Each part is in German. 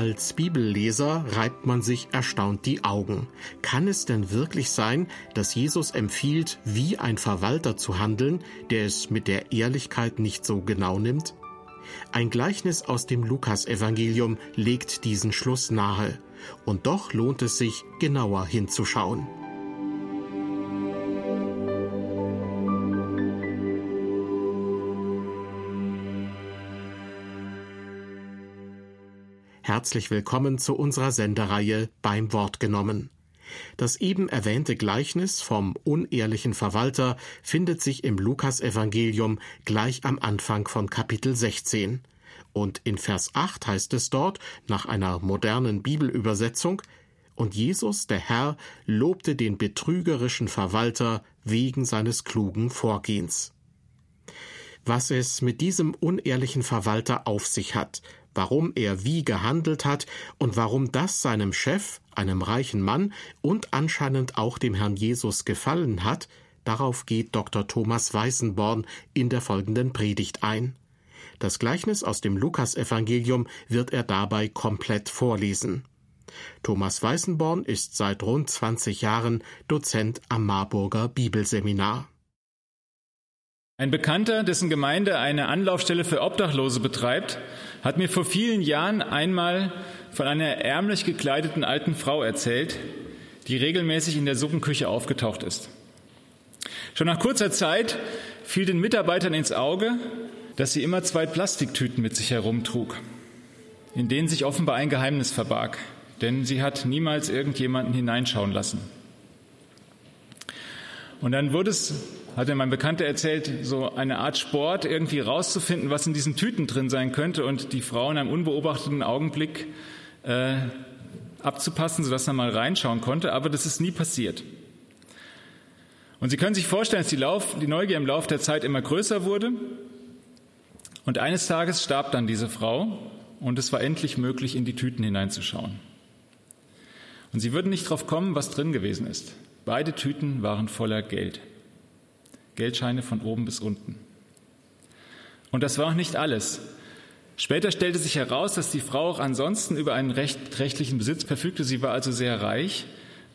Als Bibelleser reibt man sich erstaunt die Augen. Kann es denn wirklich sein, dass Jesus empfiehlt, wie ein Verwalter zu handeln, der es mit der Ehrlichkeit nicht so genau nimmt? Ein Gleichnis aus dem Lukasevangelium legt diesen Schluss nahe, und doch lohnt es sich, genauer hinzuschauen. Herzlich willkommen zu unserer Sendereihe beim Wort genommen. Das eben erwähnte Gleichnis vom unehrlichen Verwalter findet sich im Lukasevangelium gleich am Anfang von Kapitel 16. Und in Vers 8 heißt es dort, nach einer modernen Bibelübersetzung, und Jesus, der Herr, lobte den betrügerischen Verwalter wegen seines klugen Vorgehens. Was es mit diesem unehrlichen Verwalter auf sich hat, warum er wie gehandelt hat und warum das seinem Chef, einem reichen Mann und anscheinend auch dem Herrn Jesus gefallen hat, darauf geht Dr. Thomas Weißenborn in der folgenden Predigt ein. Das Gleichnis aus dem Lukasevangelium wird er dabei komplett vorlesen. Thomas Weißenborn ist seit rund 20 Jahren Dozent am Marburger Bibelseminar. Ein Bekannter, dessen Gemeinde eine Anlaufstelle für Obdachlose betreibt, hat mir vor vielen Jahren einmal von einer ärmlich gekleideten alten Frau erzählt, die regelmäßig in der Suppenküche aufgetaucht ist. Schon nach kurzer Zeit fiel den Mitarbeitern ins Auge, dass sie immer zwei Plastiktüten mit sich herumtrug, in denen sich offenbar ein Geheimnis verbarg, denn sie hat niemals irgendjemanden hineinschauen lassen. Und dann wurde es hat mir mein Bekannter erzählt, so eine Art Sport, irgendwie rauszufinden, was in diesen Tüten drin sein könnte und die Frau in einem unbeobachteten Augenblick äh, abzupassen, sodass er mal reinschauen konnte. Aber das ist nie passiert. Und Sie können sich vorstellen, dass die, Lauf, die Neugier im Laufe der Zeit immer größer wurde. Und eines Tages starb dann diese Frau und es war endlich möglich, in die Tüten hineinzuschauen. Und Sie würden nicht drauf kommen, was drin gewesen ist. Beide Tüten waren voller Geld. Geldscheine von oben bis unten. Und das war auch nicht alles. Später stellte sich heraus, dass die Frau auch ansonsten über einen recht, rechtlichen Besitz verfügte. Sie war also sehr reich,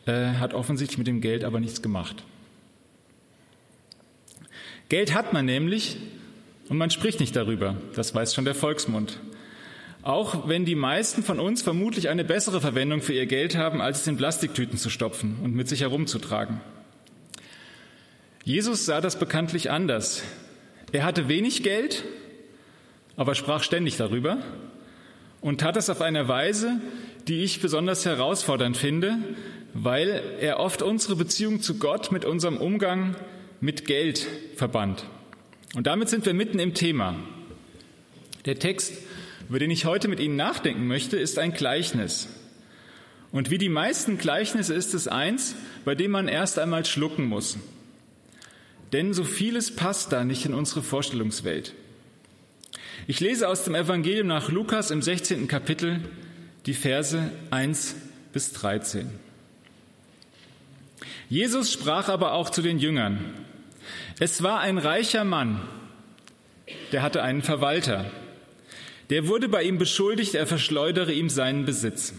äh, hat offensichtlich mit dem Geld aber nichts gemacht. Geld hat man nämlich und man spricht nicht darüber. Das weiß schon der Volksmund. Auch wenn die meisten von uns vermutlich eine bessere Verwendung für ihr Geld haben, als es in Plastiktüten zu stopfen und mit sich herumzutragen. Jesus sah das bekanntlich anders. Er hatte wenig Geld, aber sprach ständig darüber und tat es auf eine Weise, die ich besonders herausfordernd finde, weil er oft unsere Beziehung zu Gott mit unserem Umgang mit Geld verband. Und damit sind wir mitten im Thema. Der Text, über den ich heute mit Ihnen nachdenken möchte, ist ein Gleichnis. Und wie die meisten Gleichnisse ist es eins, bei dem man erst einmal schlucken muss. Denn so vieles passt da nicht in unsere Vorstellungswelt. Ich lese aus dem Evangelium nach Lukas im 16. Kapitel die Verse 1 bis 13. Jesus sprach aber auch zu den Jüngern. Es war ein reicher Mann, der hatte einen Verwalter. Der wurde bei ihm beschuldigt, er verschleudere ihm seinen Besitz.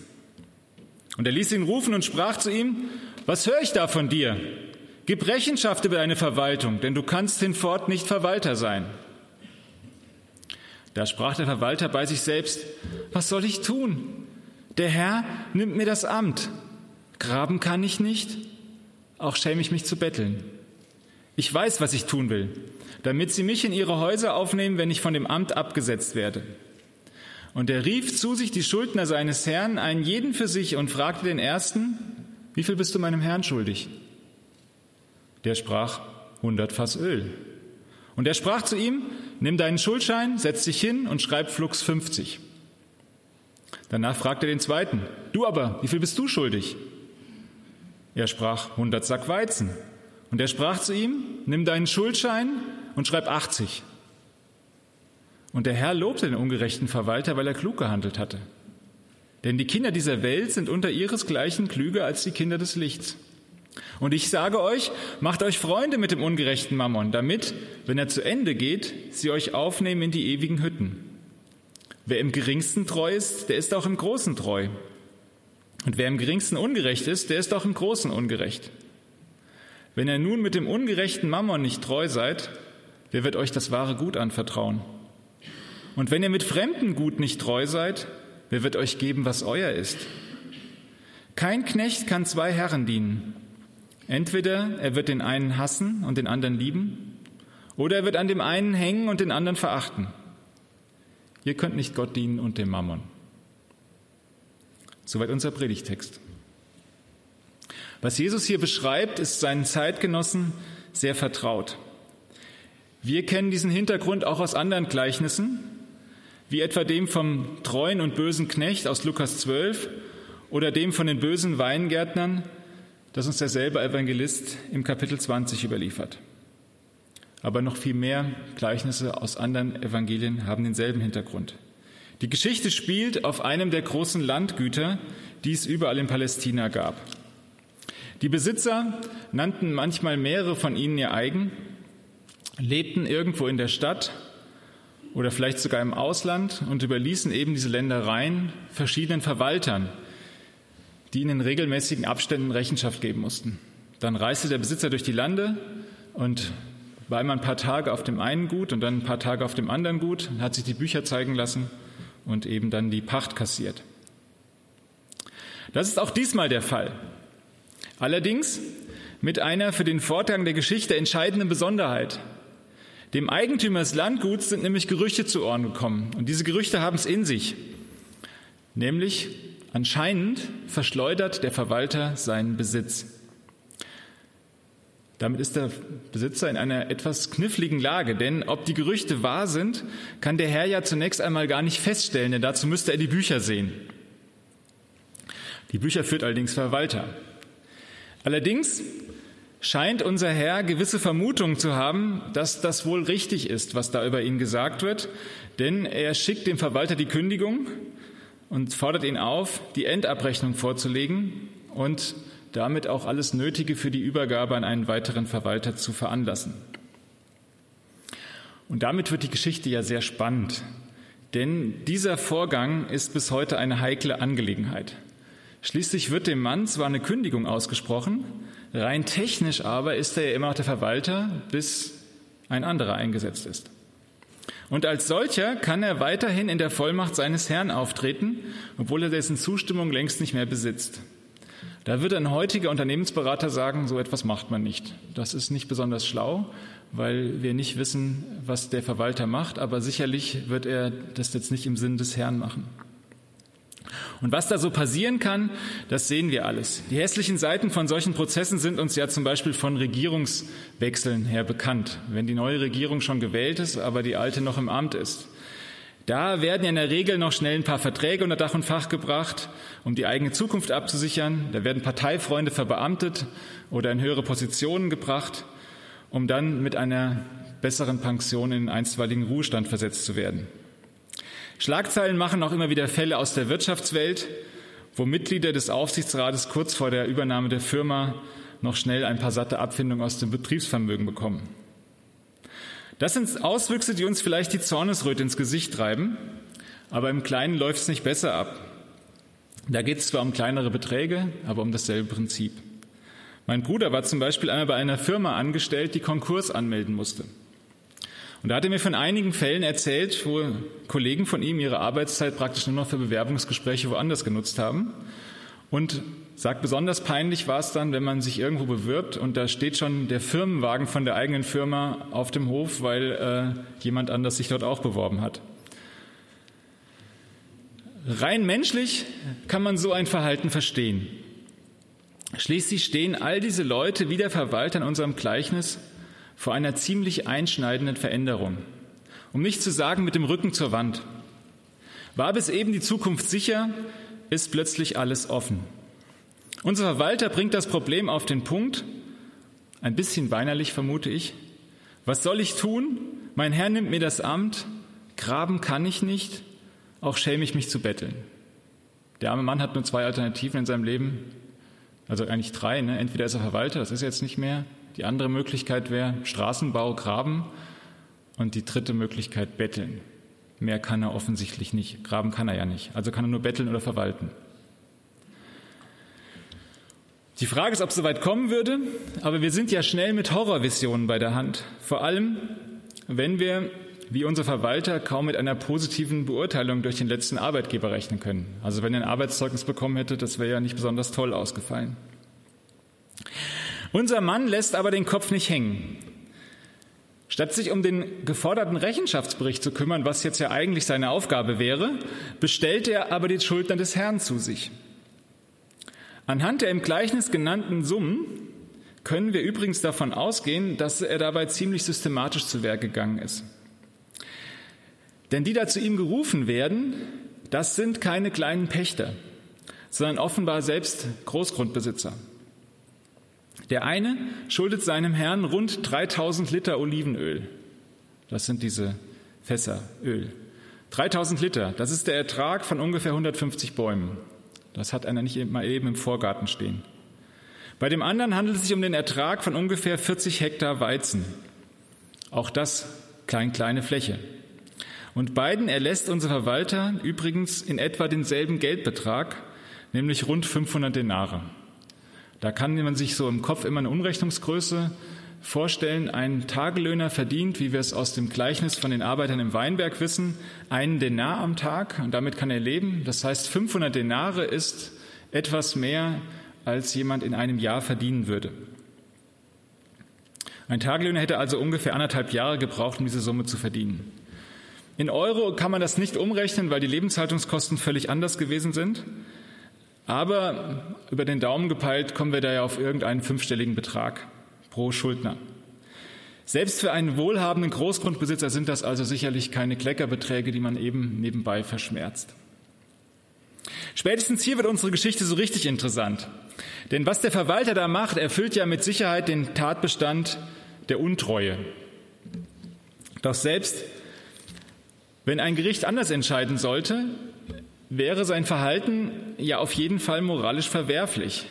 Und er ließ ihn rufen und sprach zu ihm, was höre ich da von dir? Gib Rechenschaft über deine Verwaltung, denn du kannst hinfort nicht Verwalter sein. Da sprach der Verwalter bei sich selbst, was soll ich tun? Der Herr nimmt mir das Amt. Graben kann ich nicht, auch schäme ich mich zu betteln. Ich weiß, was ich tun will, damit sie mich in ihre Häuser aufnehmen, wenn ich von dem Amt abgesetzt werde. Und er rief zu sich die Schuldner seines Herrn, einen jeden für sich, und fragte den ersten, wie viel bist du meinem Herrn schuldig? Der sprach, 100 Fass Öl. Und er sprach zu ihm, nimm deinen Schuldschein, setz dich hin und schreib Flux 50. Danach fragte er den zweiten, du aber, wie viel bist du schuldig? Er sprach, 100 Sack Weizen. Und er sprach zu ihm, nimm deinen Schuldschein und schreib 80. Und der Herr lobte den ungerechten Verwalter, weil er klug gehandelt hatte. Denn die Kinder dieser Welt sind unter ihresgleichen klüger als die Kinder des Lichts. Und ich sage euch, macht euch Freunde mit dem ungerechten Mammon, damit, wenn er zu Ende geht, sie euch aufnehmen in die ewigen Hütten. Wer im geringsten treu ist, der ist auch im Großen treu. Und wer im geringsten ungerecht ist, der ist auch im Großen ungerecht. Wenn ihr nun mit dem ungerechten Mammon nicht treu seid, wer wird euch das wahre Gut anvertrauen? Und wenn ihr mit fremden Gut nicht treu seid, wer wird euch geben, was euer ist? Kein Knecht kann zwei Herren dienen. Entweder er wird den einen hassen und den anderen lieben, oder er wird an dem einen hängen und den anderen verachten. Ihr könnt nicht Gott dienen und dem Mammon. Soweit unser Predigtext. Was Jesus hier beschreibt, ist seinen Zeitgenossen sehr vertraut. Wir kennen diesen Hintergrund auch aus anderen Gleichnissen, wie etwa dem vom treuen und bösen Knecht aus Lukas 12 oder dem von den bösen Weingärtnern, das uns derselbe Evangelist im Kapitel 20 überliefert. Aber noch viel mehr Gleichnisse aus anderen Evangelien haben denselben Hintergrund. Die Geschichte spielt auf einem der großen Landgüter, die es überall in Palästina gab. Die Besitzer nannten manchmal mehrere von ihnen ihr eigen, lebten irgendwo in der Stadt oder vielleicht sogar im Ausland und überließen eben diese Ländereien verschiedenen Verwaltern, die ihnen in regelmäßigen Abständen Rechenschaft geben mussten. Dann reiste der Besitzer durch die Lande und war immer ein paar Tage auf dem einen Gut und dann ein paar Tage auf dem anderen Gut, hat sich die Bücher zeigen lassen und eben dann die Pacht kassiert. Das ist auch diesmal der Fall. Allerdings mit einer für den Vorgang der Geschichte entscheidenden Besonderheit. Dem Eigentümer des Landguts sind nämlich Gerüchte zu Ohren gekommen. Und diese Gerüchte haben es in sich. Nämlich anscheinend verschleudert der Verwalter seinen Besitz. Damit ist der Besitzer in einer etwas kniffligen Lage, denn ob die Gerüchte wahr sind, kann der Herr ja zunächst einmal gar nicht feststellen, denn dazu müsste er die Bücher sehen. Die Bücher führt allerdings Verwalter. Allerdings scheint unser Herr gewisse Vermutungen zu haben, dass das wohl richtig ist, was da über ihn gesagt wird, denn er schickt dem Verwalter die Kündigung und fordert ihn auf, die Endabrechnung vorzulegen und damit auch alles Nötige für die Übergabe an einen weiteren Verwalter zu veranlassen. Und damit wird die Geschichte ja sehr spannend, denn dieser Vorgang ist bis heute eine heikle Angelegenheit. Schließlich wird dem Mann zwar eine Kündigung ausgesprochen, rein technisch aber ist er ja immer noch der Verwalter, bis ein anderer eingesetzt ist. Und als solcher kann er weiterhin in der Vollmacht seines Herrn auftreten, obwohl er dessen Zustimmung längst nicht mehr besitzt. Da wird ein heutiger Unternehmensberater sagen, so etwas macht man nicht. Das ist nicht besonders schlau, weil wir nicht wissen, was der Verwalter macht, aber sicherlich wird er das jetzt nicht im Sinn des Herrn machen. Und was da so passieren kann, das sehen wir alles. Die hässlichen Seiten von solchen Prozessen sind uns ja zum Beispiel von Regierungswechseln her bekannt. Wenn die neue Regierung schon gewählt ist, aber die alte noch im Amt ist. Da werden ja in der Regel noch schnell ein paar Verträge unter Dach und Fach gebracht, um die eigene Zukunft abzusichern. Da werden Parteifreunde verbeamtet oder in höhere Positionen gebracht, um dann mit einer besseren Pension in den einstweiligen Ruhestand versetzt zu werden. Schlagzeilen machen auch immer wieder Fälle aus der Wirtschaftswelt, wo Mitglieder des Aufsichtsrates kurz vor der Übernahme der Firma noch schnell ein paar satte Abfindungen aus dem Betriebsvermögen bekommen. Das sind Auswüchse, die uns vielleicht die Zornesröte ins Gesicht treiben, aber im Kleinen läuft es nicht besser ab. Da geht es zwar um kleinere Beträge, aber um dasselbe Prinzip. Mein Bruder war zum Beispiel einmal bei einer Firma angestellt, die Konkurs anmelden musste. Und da hat er mir von einigen Fällen erzählt, wo Kollegen von ihm ihre Arbeitszeit praktisch nur noch für Bewerbungsgespräche woanders genutzt haben. Und sagt, besonders peinlich war es dann, wenn man sich irgendwo bewirbt und da steht schon der Firmenwagen von der eigenen Firma auf dem Hof, weil äh, jemand anders sich dort auch beworben hat. Rein menschlich kann man so ein Verhalten verstehen. Schließlich stehen all diese Leute wie der Verwalter in unserem Gleichnis vor einer ziemlich einschneidenden Veränderung. Um nicht zu sagen mit dem Rücken zur Wand. War bis eben die Zukunft sicher, ist plötzlich alles offen. Unser Verwalter bringt das Problem auf den Punkt, ein bisschen weinerlich vermute ich. Was soll ich tun? Mein Herr nimmt mir das Amt, graben kann ich nicht, auch schäme ich mich zu betteln. Der arme Mann hat nur zwei Alternativen in seinem Leben, also eigentlich drei. Ne? Entweder ist er Verwalter, das ist jetzt nicht mehr. Die andere Möglichkeit wäre Straßenbau, Graben und die dritte Möglichkeit Betteln. Mehr kann er offensichtlich nicht. Graben kann er ja nicht. Also kann er nur betteln oder verwalten. Die Frage ist, ob es soweit kommen würde, aber wir sind ja schnell mit Horrorvisionen bei der Hand. Vor allem, wenn wir, wie unser Verwalter, kaum mit einer positiven Beurteilung durch den letzten Arbeitgeber rechnen können. Also wenn er ein Arbeitszeugnis bekommen hätte, das wäre ja nicht besonders toll ausgefallen. Unser Mann lässt aber den Kopf nicht hängen. Statt sich um den geforderten Rechenschaftsbericht zu kümmern, was jetzt ja eigentlich seine Aufgabe wäre, bestellt er aber die Schuldner des Herrn zu sich. Anhand der im Gleichnis genannten Summen können wir übrigens davon ausgehen, dass er dabei ziemlich systematisch zu Werk gegangen ist. Denn die da zu ihm gerufen werden, das sind keine kleinen Pächter, sondern offenbar selbst Großgrundbesitzer. Der eine schuldet seinem Herrn rund 3000 Liter Olivenöl. Das sind diese Fässer Öl. 3000 Liter, das ist der Ertrag von ungefähr 150 Bäumen. Das hat einer nicht mal eben im Vorgarten stehen. Bei dem anderen handelt es sich um den Ertrag von ungefähr 40 Hektar Weizen. Auch das klein, kleine Fläche. Und beiden erlässt unser Verwalter übrigens in etwa denselben Geldbetrag, nämlich rund 500 Denare. Da kann man sich so im Kopf immer eine Umrechnungsgröße vorstellen, ein Tagelöhner verdient, wie wir es aus dem Gleichnis von den Arbeitern im Weinberg wissen, einen Denar am Tag und damit kann er leben. Das heißt, 500 Denare ist etwas mehr, als jemand in einem Jahr verdienen würde. Ein Tagelöhner hätte also ungefähr anderthalb Jahre gebraucht, um diese Summe zu verdienen. In Euro kann man das nicht umrechnen, weil die Lebenshaltungskosten völlig anders gewesen sind. Aber über den Daumen gepeilt kommen wir da ja auf irgendeinen fünfstelligen Betrag pro Schuldner. Selbst für einen wohlhabenden Großgrundbesitzer sind das also sicherlich keine Kleckerbeträge, die man eben nebenbei verschmerzt. Spätestens hier wird unsere Geschichte so richtig interessant. Denn was der Verwalter da macht, erfüllt ja mit Sicherheit den Tatbestand der Untreue. Doch selbst wenn ein Gericht anders entscheiden sollte, wäre sein Verhalten ja auf jeden Fall moralisch verwerflich.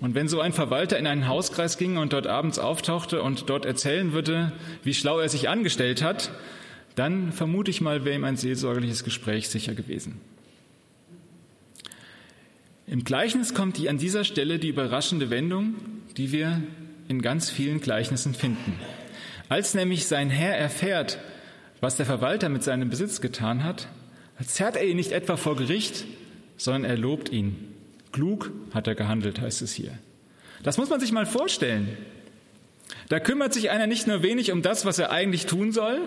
Und wenn so ein Verwalter in einen Hauskreis ging und dort abends auftauchte und dort erzählen würde, wie schlau er sich angestellt hat, dann vermute ich mal, wäre ihm ein seelsorgerliches Gespräch sicher gewesen. Im Gleichnis kommt die an dieser Stelle die überraschende Wendung, die wir in ganz vielen Gleichnissen finden. Als nämlich sein Herr erfährt, was der Verwalter mit seinem Besitz getan hat, zerrt er ihn nicht etwa vor Gericht, sondern er lobt ihn. Klug hat er gehandelt, heißt es hier. Das muss man sich mal vorstellen. Da kümmert sich einer nicht nur wenig um das, was er eigentlich tun soll,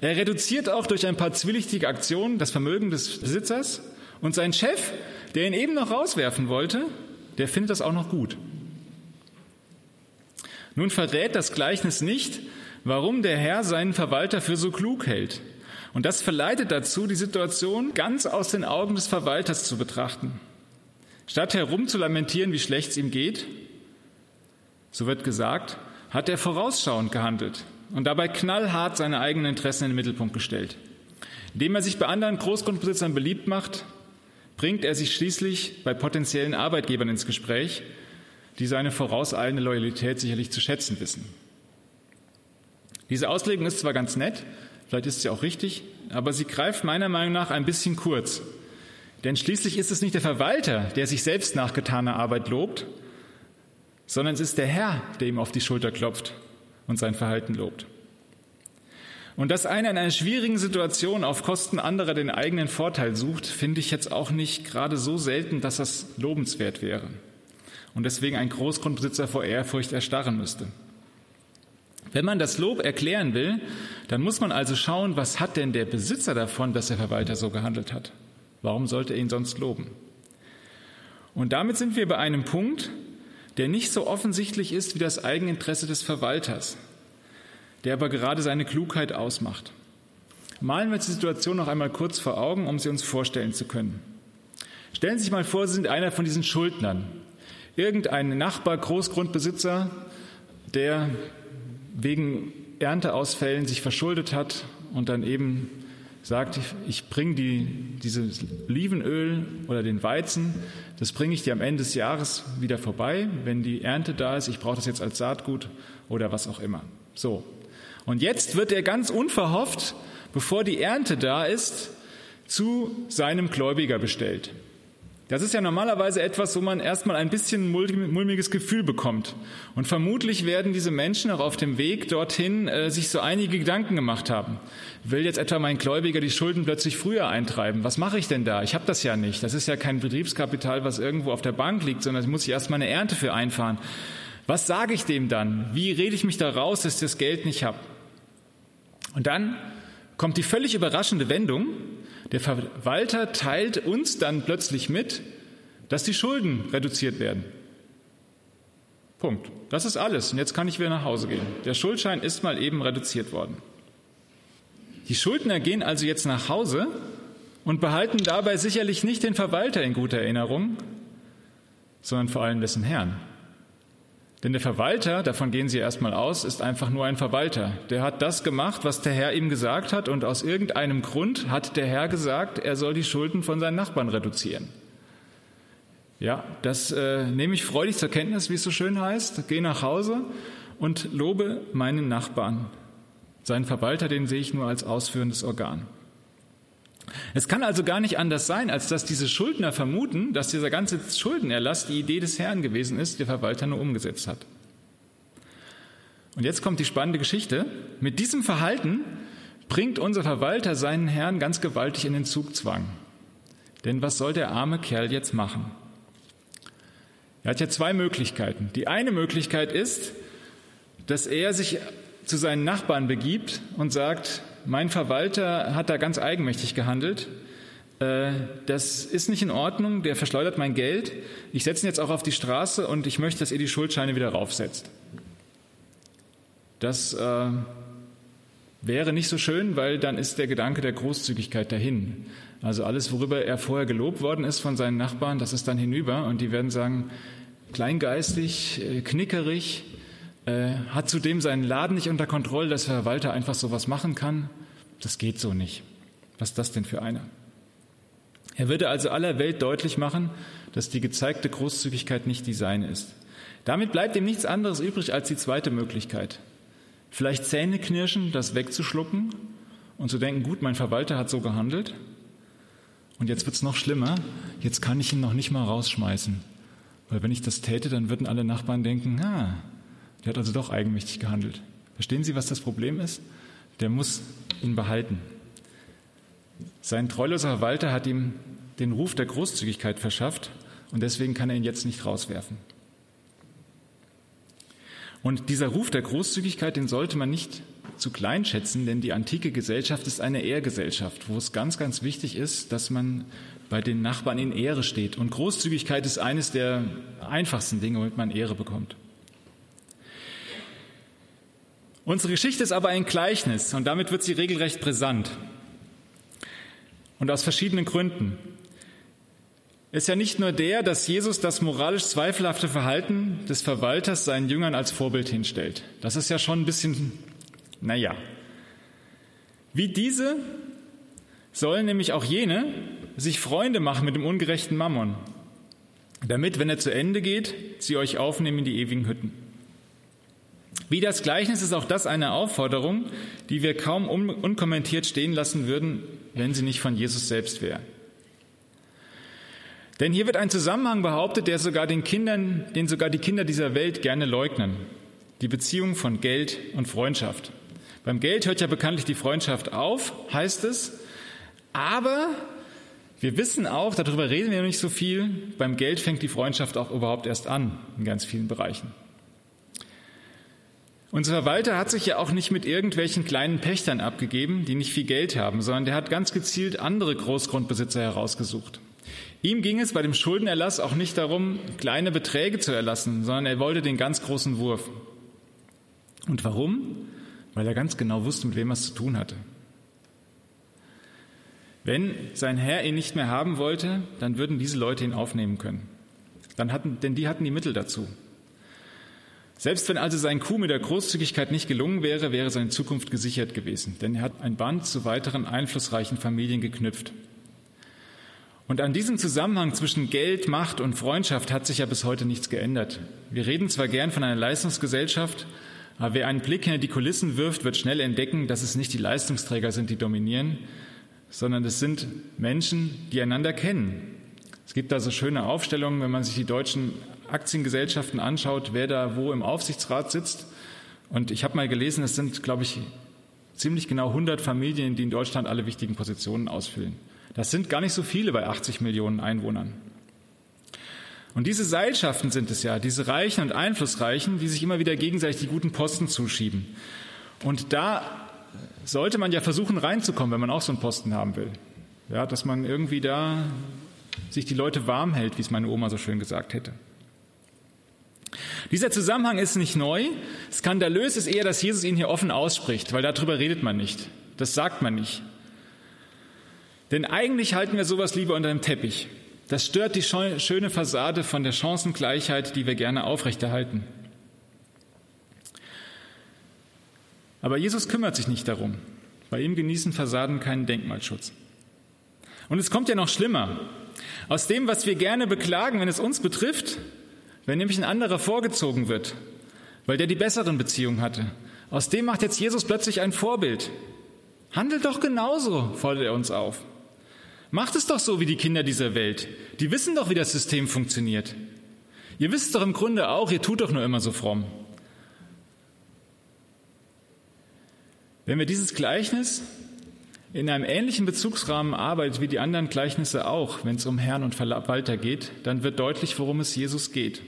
er reduziert auch durch ein paar zwielichtige Aktionen das Vermögen des Besitzers und sein Chef, der ihn eben noch rauswerfen wollte, der findet das auch noch gut. Nun verrät das Gleichnis nicht, warum der Herr seinen Verwalter für so klug hält. Und das verleitet dazu, die Situation ganz aus den Augen des Verwalters zu betrachten. Statt herumzulamentieren, wie schlecht es ihm geht, so wird gesagt, hat er vorausschauend gehandelt und dabei knallhart seine eigenen Interessen in den Mittelpunkt gestellt. Indem er sich bei anderen Großgrundbesitzern beliebt macht, bringt er sich schließlich bei potenziellen Arbeitgebern ins Gespräch, die seine vorauseilende Loyalität sicherlich zu schätzen wissen. Diese Auslegung ist zwar ganz nett, vielleicht ist sie auch richtig, aber sie greift meiner Meinung nach ein bisschen kurz. Denn schließlich ist es nicht der Verwalter, der sich selbst nach getaner Arbeit lobt, sondern es ist der Herr, der ihm auf die Schulter klopft und sein Verhalten lobt. Und dass einer in einer schwierigen Situation auf Kosten anderer den eigenen Vorteil sucht, finde ich jetzt auch nicht gerade so selten, dass das lobenswert wäre. Und deswegen ein Großgrundbesitzer vor Ehrfurcht erstarren müsste. Wenn man das Lob erklären will, dann muss man also schauen, was hat denn der Besitzer davon, dass der Verwalter so gehandelt hat? Warum sollte er ihn sonst loben? Und damit sind wir bei einem Punkt, der nicht so offensichtlich ist wie das Eigeninteresse des Verwalters, der aber gerade seine Klugheit ausmacht. Malen wir die Situation noch einmal kurz vor Augen, um sie uns vorstellen zu können. Stellen Sie sich mal vor, Sie sind einer von diesen Schuldnern. Irgendein Nachbar, Großgrundbesitzer, der wegen Ernteausfällen sich verschuldet hat und dann eben sagt, ich bringe die, dieses Olivenöl oder den Weizen, das bringe ich dir am Ende des Jahres wieder vorbei, wenn die Ernte da ist, ich brauche das jetzt als Saatgut oder was auch immer. So. Und jetzt wird er ganz unverhofft bevor die Ernte da ist, zu seinem Gläubiger bestellt. Das ist ja normalerweise etwas, wo man erstmal ein bisschen mulmiges Gefühl bekommt. Und vermutlich werden diese Menschen auch auf dem Weg dorthin äh, sich so einige Gedanken gemacht haben. Will jetzt etwa mein Gläubiger die Schulden plötzlich früher eintreiben? Was mache ich denn da? Ich habe das ja nicht. Das ist ja kein Betriebskapital, was irgendwo auf der Bank liegt, sondern ich muss erst mal eine Ernte für einfahren. Was sage ich dem dann? Wie rede ich mich da raus, dass ich das Geld nicht habe? Und dann kommt die völlig überraschende Wendung. Der Verwalter teilt uns dann plötzlich mit, dass die Schulden reduziert werden. Punkt. Das ist alles. Und jetzt kann ich wieder nach Hause gehen. Der Schuldschein ist mal eben reduziert worden. Die Schuldner gehen also jetzt nach Hause und behalten dabei sicherlich nicht den Verwalter in guter Erinnerung, sondern vor allem dessen Herrn. Denn der Verwalter, davon gehen Sie erstmal aus, ist einfach nur ein Verwalter. Der hat das gemacht, was der Herr ihm gesagt hat, und aus irgendeinem Grund hat der Herr gesagt, er soll die Schulden von seinen Nachbarn reduzieren. Ja, das äh, nehme ich freudig zur Kenntnis, wie es so schön heißt. Gehe nach Hause und lobe meinen Nachbarn. Seinen Verwalter, den sehe ich nur als ausführendes Organ. Es kann also gar nicht anders sein, als dass diese Schuldner vermuten, dass dieser ganze Schuldenerlass die Idee des Herrn gewesen ist, der Verwalter nur umgesetzt hat. Und jetzt kommt die spannende Geschichte. Mit diesem Verhalten bringt unser Verwalter seinen Herrn ganz gewaltig in den Zugzwang. Denn was soll der arme Kerl jetzt machen? Er hat ja zwei Möglichkeiten. Die eine Möglichkeit ist, dass er sich zu seinen Nachbarn begibt und sagt, mein Verwalter hat da ganz eigenmächtig gehandelt. Äh, das ist nicht in Ordnung, der verschleudert mein Geld. Ich setze ihn jetzt auch auf die Straße und ich möchte, dass ihr die Schuldscheine wieder raufsetzt. Das äh, wäre nicht so schön, weil dann ist der Gedanke der Großzügigkeit dahin. Also alles, worüber er vorher gelobt worden ist von seinen Nachbarn, das ist dann hinüber und die werden sagen, kleingeistig, äh, knickerig, äh, hat zudem seinen Laden nicht unter Kontrolle, dass der Verwalter einfach sowas machen kann. Das geht so nicht. Was ist das denn für einer? Er würde also aller Welt deutlich machen, dass die gezeigte Großzügigkeit nicht die seine ist. Damit bleibt ihm nichts anderes übrig als die zweite Möglichkeit. Vielleicht Zähne knirschen, das wegzuschlucken und zu denken, gut, mein Verwalter hat so gehandelt. Und jetzt wird es noch schlimmer. Jetzt kann ich ihn noch nicht mal rausschmeißen. Weil wenn ich das täte, dann würden alle Nachbarn denken, ah, der hat also doch eigenmächtig gehandelt. Verstehen Sie, was das Problem ist? Der muss ihn behalten. Sein treuloser Verwalter hat ihm den Ruf der Großzügigkeit verschafft und deswegen kann er ihn jetzt nicht rauswerfen. Und dieser Ruf der Großzügigkeit, den sollte man nicht zu klein schätzen, denn die antike Gesellschaft ist eine Ehrgesellschaft, wo es ganz, ganz wichtig ist, dass man bei den Nachbarn in Ehre steht. Und Großzügigkeit ist eines der einfachsten Dinge, womit man Ehre bekommt. Unsere Geschichte ist aber ein Gleichnis und damit wird sie regelrecht brisant. Und aus verschiedenen Gründen. Ist ja nicht nur der, dass Jesus das moralisch zweifelhafte Verhalten des Verwalters seinen Jüngern als Vorbild hinstellt. Das ist ja schon ein bisschen, naja. Wie diese sollen nämlich auch jene sich Freunde machen mit dem ungerechten Mammon, damit, wenn er zu Ende geht, sie euch aufnehmen in die ewigen Hütten. Wie das Gleichnis ist auch das eine Aufforderung, die wir kaum unkommentiert stehen lassen würden, wenn sie nicht von Jesus selbst wäre. Denn hier wird ein Zusammenhang behauptet, der sogar den Kindern, den sogar die Kinder dieser Welt gerne leugnen. Die Beziehung von Geld und Freundschaft. Beim Geld hört ja bekanntlich die Freundschaft auf, heißt es. Aber wir wissen auch, darüber reden wir noch nicht so viel, beim Geld fängt die Freundschaft auch überhaupt erst an, in ganz vielen Bereichen. Unser Verwalter hat sich ja auch nicht mit irgendwelchen kleinen Pächtern abgegeben, die nicht viel Geld haben, sondern der hat ganz gezielt andere Großgrundbesitzer herausgesucht. Ihm ging es bei dem Schuldenerlass auch nicht darum, kleine Beträge zu erlassen, sondern er wollte den ganz großen Wurf. Und warum? Weil er ganz genau wusste, mit wem er es zu tun hatte. Wenn sein Herr ihn nicht mehr haben wollte, dann würden diese Leute ihn aufnehmen können. Dann hatten, denn die hatten die Mittel dazu. Selbst wenn also sein Coup mit der Großzügigkeit nicht gelungen wäre, wäre seine Zukunft gesichert gewesen, denn er hat ein Band zu weiteren einflussreichen Familien geknüpft. Und an diesem Zusammenhang zwischen Geld, Macht und Freundschaft hat sich ja bis heute nichts geändert. Wir reden zwar gern von einer Leistungsgesellschaft, Aber wer einen Blick hinter die Kulissen wirft, wird schnell entdecken, dass es nicht die Leistungsträger sind, die dominieren, sondern es sind Menschen, die einander kennen. Es gibt da so schöne Aufstellungen, wenn man sich die deutschen Aktiengesellschaften anschaut, wer da wo im Aufsichtsrat sitzt. Und ich habe mal gelesen, es sind, glaube ich, ziemlich genau 100 Familien, die in Deutschland alle wichtigen Positionen ausfüllen. Das sind gar nicht so viele bei 80 Millionen Einwohnern. Und diese Seilschaften sind es ja, diese Reichen und Einflussreichen, die sich immer wieder gegenseitig die guten Posten zuschieben. Und da sollte man ja versuchen reinzukommen, wenn man auch so einen Posten haben will. Ja, dass man irgendwie da sich die Leute warm hält, wie es meine Oma so schön gesagt hätte. Dieser Zusammenhang ist nicht neu. Skandalös ist eher, dass Jesus ihn hier offen ausspricht, weil darüber redet man nicht. Das sagt man nicht. Denn eigentlich halten wir sowas lieber unter dem Teppich. Das stört die schöne Fassade von der Chancengleichheit, die wir gerne aufrechterhalten. Aber Jesus kümmert sich nicht darum. Bei ihm genießen Fassaden keinen Denkmalschutz. Und es kommt ja noch schlimmer. Aus dem, was wir gerne beklagen, wenn es uns betrifft, wenn nämlich ein anderer vorgezogen wird, weil der die besseren Beziehungen hatte, aus dem macht jetzt Jesus plötzlich ein Vorbild. Handelt doch genauso, fordert er uns auf. Macht es doch so wie die Kinder dieser Welt. Die wissen doch, wie das System funktioniert. Ihr wisst doch im Grunde auch, ihr tut doch nur immer so fromm. Wenn wir dieses Gleichnis in einem ähnlichen Bezugsrahmen arbeitet wie die anderen Gleichnisse auch, wenn es um Herrn und Verwalter geht, dann wird deutlich, worum es Jesus geht.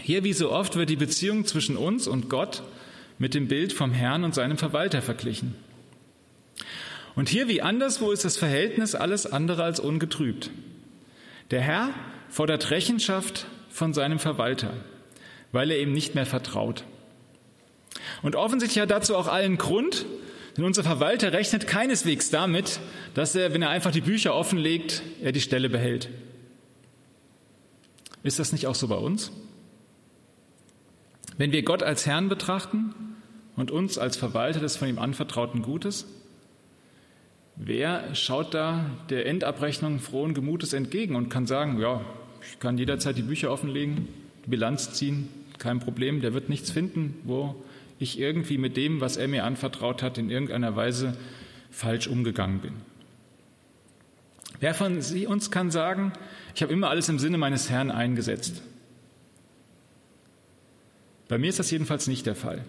Hier wie so oft wird die Beziehung zwischen uns und Gott mit dem Bild vom Herrn und seinem Verwalter verglichen. Und hier wie anderswo ist das Verhältnis alles andere als ungetrübt. Der Herr fordert Rechenschaft von seinem Verwalter, weil er ihm nicht mehr vertraut. Und offensichtlich hat dazu auch allen Grund, denn unser Verwalter rechnet keineswegs damit, dass er, wenn er einfach die Bücher offenlegt, er die Stelle behält. Ist das nicht auch so bei uns? Wenn wir Gott als Herrn betrachten und uns als Verwalter des von ihm anvertrauten Gutes, Wer schaut da der Endabrechnung frohen Gemutes entgegen und kann sagen, ja, ich kann jederzeit die Bücher offenlegen, die Bilanz ziehen, kein Problem, der wird nichts finden, wo ich irgendwie mit dem, was er mir anvertraut hat, in irgendeiner Weise falsch umgegangen bin. Wer von Sie uns kann sagen, ich habe immer alles im Sinne meines Herrn eingesetzt? Bei mir ist das jedenfalls nicht der Fall.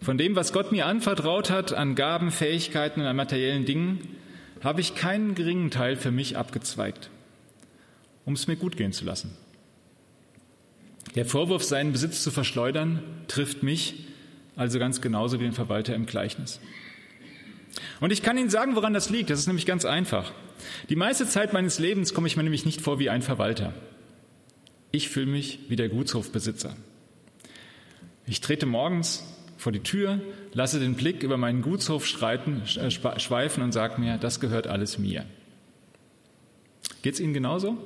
Von dem, was Gott mir anvertraut hat an Gaben, Fähigkeiten und an materiellen Dingen, habe ich keinen geringen Teil für mich abgezweigt, um es mir gut gehen zu lassen. Der Vorwurf, seinen Besitz zu verschleudern, trifft mich also ganz genauso wie den Verwalter im Gleichnis. Und ich kann Ihnen sagen, woran das liegt. Das ist nämlich ganz einfach. Die meiste Zeit meines Lebens komme ich mir nämlich nicht vor wie ein Verwalter. Ich fühle mich wie der Gutshofbesitzer. Ich trete morgens vor die Tür, lasse den Blick über meinen Gutshof schreiten, äh, schweifen und sage mir, das gehört alles mir. Geht es Ihnen genauso?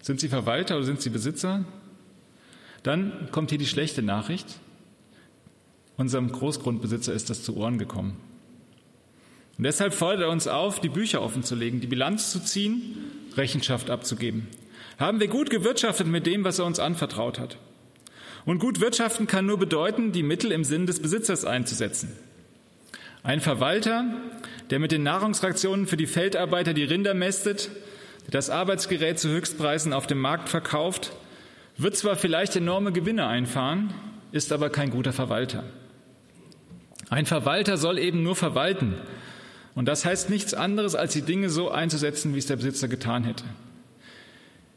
Sind Sie Verwalter oder sind Sie Besitzer? Dann kommt hier die schlechte Nachricht. Unserem Großgrundbesitzer ist das zu Ohren gekommen. Und deshalb fordert er uns auf, die Bücher offenzulegen, die Bilanz zu ziehen, Rechenschaft abzugeben. Haben wir gut gewirtschaftet mit dem, was er uns anvertraut hat? Und gut wirtschaften kann nur bedeuten, die Mittel im Sinn des Besitzers einzusetzen. Ein Verwalter, der mit den Nahrungsfraktionen für die Feldarbeiter die Rinder mästet, der das Arbeitsgerät zu Höchstpreisen auf dem Markt verkauft, wird zwar vielleicht enorme Gewinne einfahren, ist aber kein guter Verwalter. Ein Verwalter soll eben nur verwalten. Und das heißt nichts anderes, als die Dinge so einzusetzen, wie es der Besitzer getan hätte.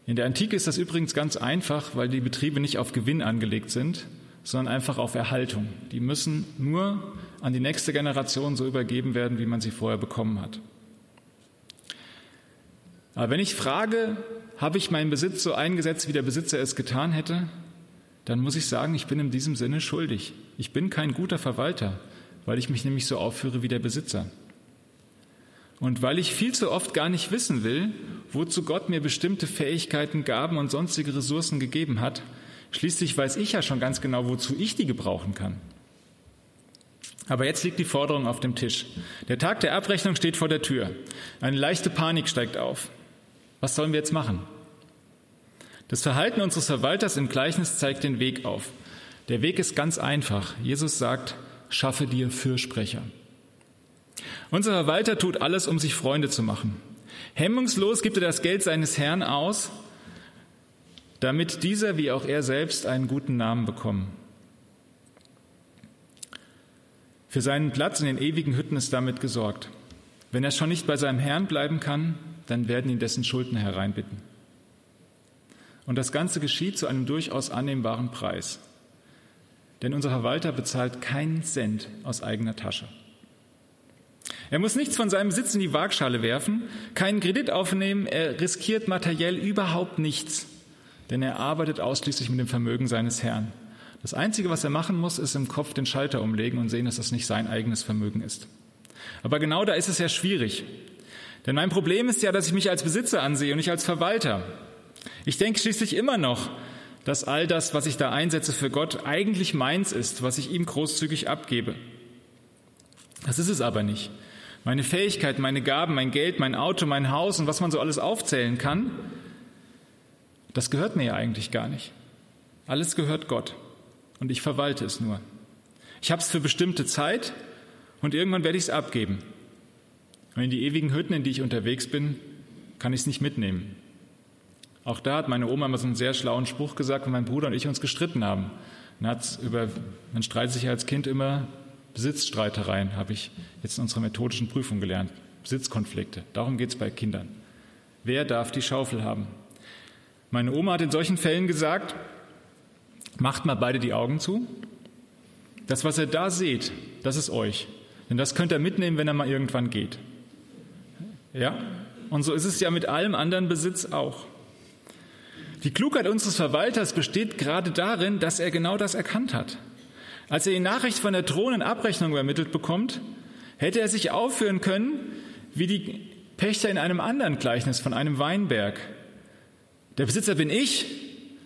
In der Antike ist das übrigens ganz einfach, weil die Betriebe nicht auf Gewinn angelegt sind, sondern einfach auf Erhaltung. Die müssen nur an die nächste Generation so übergeben werden, wie man sie vorher bekommen hat. Aber wenn ich frage, habe ich meinen Besitz so eingesetzt, wie der Besitzer es getan hätte, dann muss ich sagen, ich bin in diesem Sinne schuldig. Ich bin kein guter Verwalter, weil ich mich nämlich so aufführe wie der Besitzer. Und weil ich viel zu oft gar nicht wissen will, wozu Gott mir bestimmte Fähigkeiten, Gaben und sonstige Ressourcen gegeben hat, schließlich weiß ich ja schon ganz genau, wozu ich die gebrauchen kann. Aber jetzt liegt die Forderung auf dem Tisch. Der Tag der Abrechnung steht vor der Tür. Eine leichte Panik steigt auf. Was sollen wir jetzt machen? Das Verhalten unseres Verwalters im Gleichnis zeigt den Weg auf. Der Weg ist ganz einfach. Jesus sagt, schaffe dir Fürsprecher. Unser Verwalter tut alles, um sich Freunde zu machen. Hemmungslos gibt er das Geld seines Herrn aus, damit dieser wie auch er selbst einen guten Namen bekommen. Für seinen Platz in den ewigen Hütten ist damit gesorgt. Wenn er schon nicht bei seinem Herrn bleiben kann, dann werden ihn dessen Schuldner hereinbitten. Und das Ganze geschieht zu einem durchaus annehmbaren Preis. Denn unser Verwalter bezahlt keinen Cent aus eigener Tasche. Er muss nichts von seinem Besitz in die Waagschale werfen, keinen Kredit aufnehmen, er riskiert materiell überhaupt nichts, denn er arbeitet ausschließlich mit dem Vermögen seines Herrn. Das Einzige, was er machen muss, ist im Kopf den Schalter umlegen und sehen, dass das nicht sein eigenes Vermögen ist. Aber genau da ist es ja schwierig. Denn mein Problem ist ja, dass ich mich als Besitzer ansehe und nicht als Verwalter. Ich denke schließlich immer noch, dass all das, was ich da einsetze für Gott, eigentlich meins ist, was ich ihm großzügig abgebe. Das ist es aber nicht. Meine Fähigkeiten, meine Gaben, mein Geld, mein Auto, mein Haus und was man so alles aufzählen kann, das gehört mir ja eigentlich gar nicht. Alles gehört Gott und ich verwalte es nur. Ich habe es für bestimmte Zeit und irgendwann werde ich es abgeben. Und in die ewigen Hütten, in die ich unterwegs bin, kann ich es nicht mitnehmen. Auch da hat meine Oma mal so einen sehr schlauen Spruch gesagt, wenn mein Bruder und ich uns gestritten haben. Man, hat's über, man streitet sich als Kind immer Besitzstreitereien, habe ich jetzt in unserer methodischen Prüfung gelernt. Besitzkonflikte. Darum geht es bei Kindern. Wer darf die Schaufel haben? Meine Oma hat in solchen Fällen gesagt, macht mal beide die Augen zu. Das, was ihr da seht, das ist euch. Denn das könnt ihr mitnehmen, wenn er mal irgendwann geht. Ja? Und so ist es ja mit allem anderen Besitz auch. Die Klugheit unseres Verwalters besteht gerade darin, dass er genau das erkannt hat. Als er die Nachricht von der drohenden Abrechnung übermittelt bekommt, hätte er sich aufführen können wie die Pächter in einem anderen Gleichnis von einem Weinberg. Der Besitzer bin ich,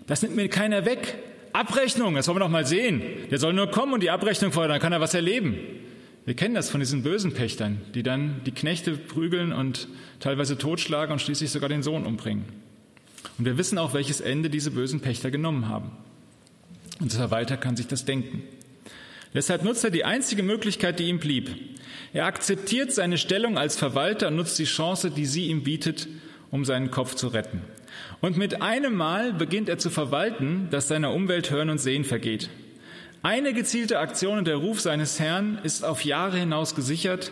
das nimmt mir keiner weg. Abrechnung, das wollen wir doch mal sehen. Der soll nur kommen und die Abrechnung fordern, dann kann er was erleben. Wir kennen das von diesen bösen Pächtern, die dann die Knechte prügeln und teilweise totschlagen und schließlich sogar den Sohn umbringen. Und wir wissen auch, welches Ende diese bösen Pächter genommen haben. Unser Verwalter kann sich das denken. Deshalb nutzt er die einzige Möglichkeit, die ihm blieb. Er akzeptiert seine Stellung als Verwalter und nutzt die Chance, die sie ihm bietet, um seinen Kopf zu retten. Und mit einem Mal beginnt er zu verwalten, dass seiner Umwelt Hören und Sehen vergeht. Eine gezielte Aktion und der Ruf seines Herrn ist auf Jahre hinaus gesichert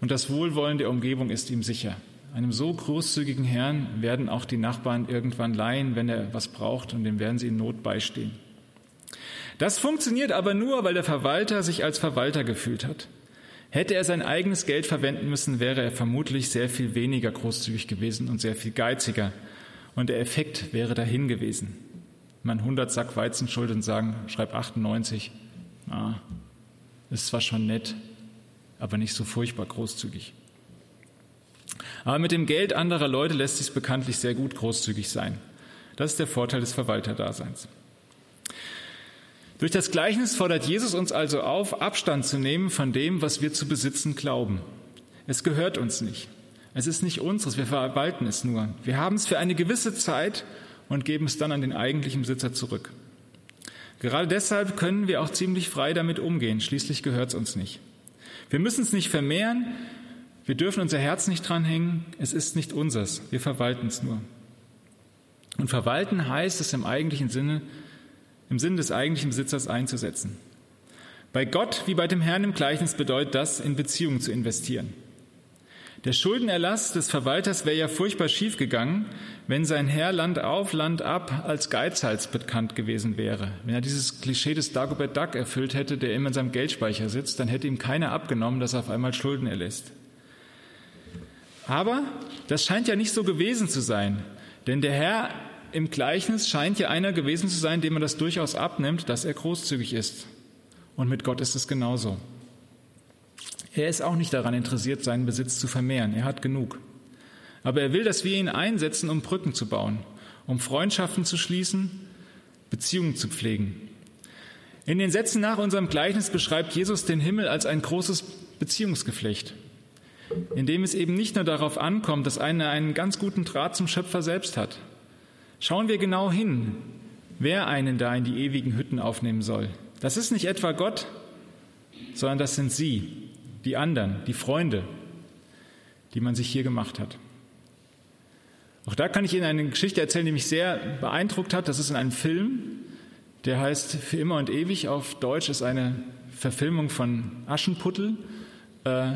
und das Wohlwollen der Umgebung ist ihm sicher. Einem so großzügigen Herrn werden auch die Nachbarn irgendwann leihen, wenn er was braucht, und dem werden sie in Not beistehen. Das funktioniert aber nur, weil der Verwalter sich als Verwalter gefühlt hat. Hätte er sein eigenes Geld verwenden müssen, wäre er vermutlich sehr viel weniger großzügig gewesen und sehr viel geiziger. Und der Effekt wäre dahin gewesen. Man 100 Sack Weizen schuldet und sagen, schreib 98. Ah, ist zwar schon nett, aber nicht so furchtbar großzügig. Aber mit dem Geld anderer Leute lässt sich bekanntlich sehr gut großzügig sein. Das ist der Vorteil des Verwalterdaseins. Durch das Gleichnis fordert Jesus uns also auf, Abstand zu nehmen von dem, was wir zu besitzen glauben. Es gehört uns nicht. Es ist nicht unseres, wir verwalten es nur. Wir haben es für eine gewisse Zeit und geben es dann an den eigentlichen Besitzer zurück. Gerade deshalb können wir auch ziemlich frei damit umgehen. Schließlich gehört es uns nicht. Wir müssen es nicht vermehren, wir dürfen unser Herz nicht dranhängen, es ist nicht unseres, wir verwalten es nur. Und verwalten heißt es im eigentlichen Sinne, im Sinne des eigentlichen Besitzers einzusetzen. Bei Gott wie bei dem Herrn im Gleichnis bedeutet das, in Beziehungen zu investieren. Der Schuldenerlass des Verwalters wäre ja furchtbar schiefgegangen, wenn sein Herr Land auf, Land ab als Geizhals bekannt gewesen wäre. Wenn er dieses Klischee des Dagobert Duck erfüllt hätte, der immer in seinem Geldspeicher sitzt, dann hätte ihm keiner abgenommen, dass er auf einmal Schulden erlässt. Aber das scheint ja nicht so gewesen zu sein, denn der Herr im Gleichnis scheint ja einer gewesen zu sein, dem man das durchaus abnimmt, dass er großzügig ist. Und mit Gott ist es genauso. Er ist auch nicht daran interessiert, seinen Besitz zu vermehren. Er hat genug. Aber er will, dass wir ihn einsetzen, um Brücken zu bauen, um Freundschaften zu schließen, Beziehungen zu pflegen. In den Sätzen nach unserem Gleichnis beschreibt Jesus den Himmel als ein großes Beziehungsgeflecht in dem es eben nicht nur darauf ankommt, dass einer einen ganz guten Draht zum Schöpfer selbst hat. Schauen wir genau hin, wer einen da in die ewigen Hütten aufnehmen soll. Das ist nicht etwa Gott, sondern das sind Sie, die anderen, die Freunde, die man sich hier gemacht hat. Auch da kann ich Ihnen eine Geschichte erzählen, die mich sehr beeindruckt hat. Das ist in einem Film, der heißt Für immer und ewig. Auf Deutsch ist eine Verfilmung von Aschenputtel. Äh,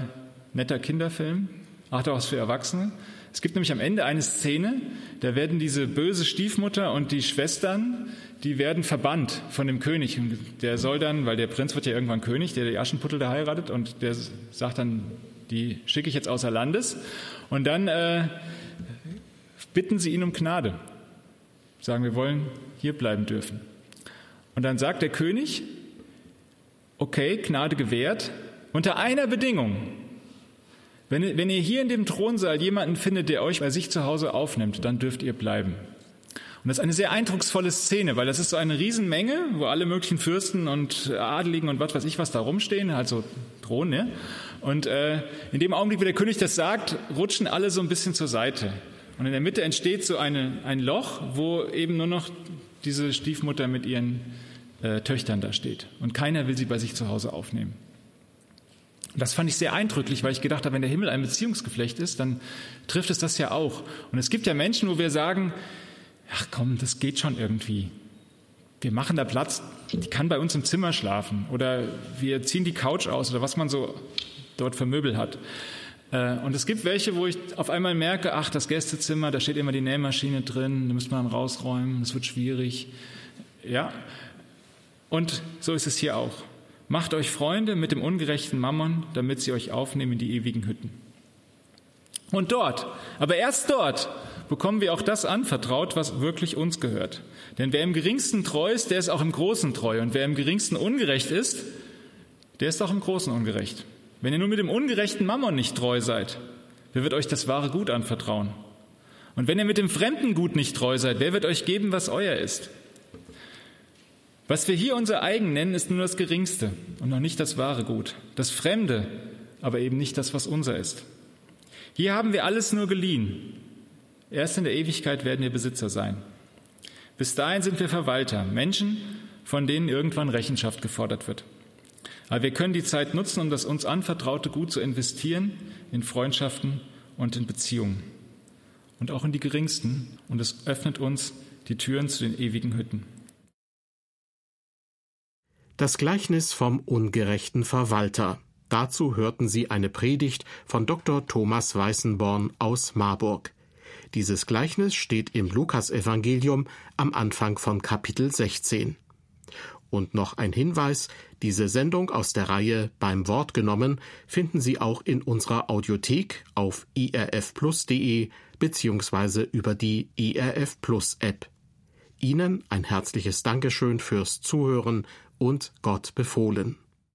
netter Kinderfilm. Ach, was für Erwachsene. Es gibt nämlich am Ende eine Szene, da werden diese böse Stiefmutter und die Schwestern, die werden verbannt von dem König. Und der soll dann, weil der Prinz wird ja irgendwann König, der die Aschenputtel da heiratet, und der sagt dann, die schicke ich jetzt außer Landes. Und dann äh, bitten sie ihn um Gnade. Sagen, wir wollen hier bleiben dürfen. Und dann sagt der König, okay, Gnade gewährt, unter einer Bedingung. Wenn, wenn ihr hier in dem Thronsaal jemanden findet, der euch bei sich zu Hause aufnimmt, dann dürft ihr bleiben. Und das ist eine sehr eindrucksvolle Szene, weil das ist so eine Riesenmenge, wo alle möglichen Fürsten und Adeligen und was weiß ich was da rumstehen, also Thron, ne? Und äh, in dem Augenblick, wo der König das sagt, rutschen alle so ein bisschen zur Seite. Und in der Mitte entsteht so eine, ein Loch, wo eben nur noch diese Stiefmutter mit ihren äh, Töchtern da steht. Und keiner will sie bei sich zu Hause aufnehmen. Das fand ich sehr eindrücklich, weil ich gedacht habe, wenn der Himmel ein Beziehungsgeflecht ist, dann trifft es das ja auch. Und es gibt ja Menschen, wo wir sagen, ach komm, das geht schon irgendwie. Wir machen da Platz, die kann bei uns im Zimmer schlafen oder wir ziehen die Couch aus oder was man so dort für Möbel hat. Äh, und es gibt welche, wo ich auf einmal merke, ach, das Gästezimmer, da steht immer die Nähmaschine drin, da muss man dann rausräumen, das wird schwierig. Ja, und so ist es hier auch. Macht euch Freunde mit dem ungerechten Mammon, damit sie euch aufnehmen in die ewigen Hütten. Und dort, aber erst dort, bekommen wir auch das anvertraut, was wirklich uns gehört. Denn wer im geringsten treu ist, der ist auch im Großen treu. Und wer im geringsten ungerecht ist, der ist auch im Großen ungerecht. Wenn ihr nur mit dem ungerechten Mammon nicht treu seid, wer wird euch das wahre Gut anvertrauen? Und wenn ihr mit dem fremden Gut nicht treu seid, wer wird euch geben, was euer ist? Was wir hier unser eigen nennen, ist nur das Geringste und noch nicht das wahre Gut. Das Fremde, aber eben nicht das, was unser ist. Hier haben wir alles nur geliehen. Erst in der Ewigkeit werden wir Besitzer sein. Bis dahin sind wir Verwalter, Menschen, von denen irgendwann Rechenschaft gefordert wird. Aber wir können die Zeit nutzen, um das uns anvertraute Gut zu investieren in Freundschaften und in Beziehungen. Und auch in die geringsten. Und es öffnet uns die Türen zu den ewigen Hütten. Das Gleichnis vom ungerechten Verwalter. Dazu hörten Sie eine Predigt von Dr. Thomas Weißenborn aus Marburg. Dieses Gleichnis steht im Lukasevangelium am Anfang von Kapitel 16. Und noch ein Hinweis, diese Sendung aus der Reihe beim Wort genommen finden Sie auch in unserer Audiothek auf irfplus.de beziehungsweise über die IRF Plus App. Ihnen ein herzliches Dankeschön fürs Zuhören und Gott befohlen.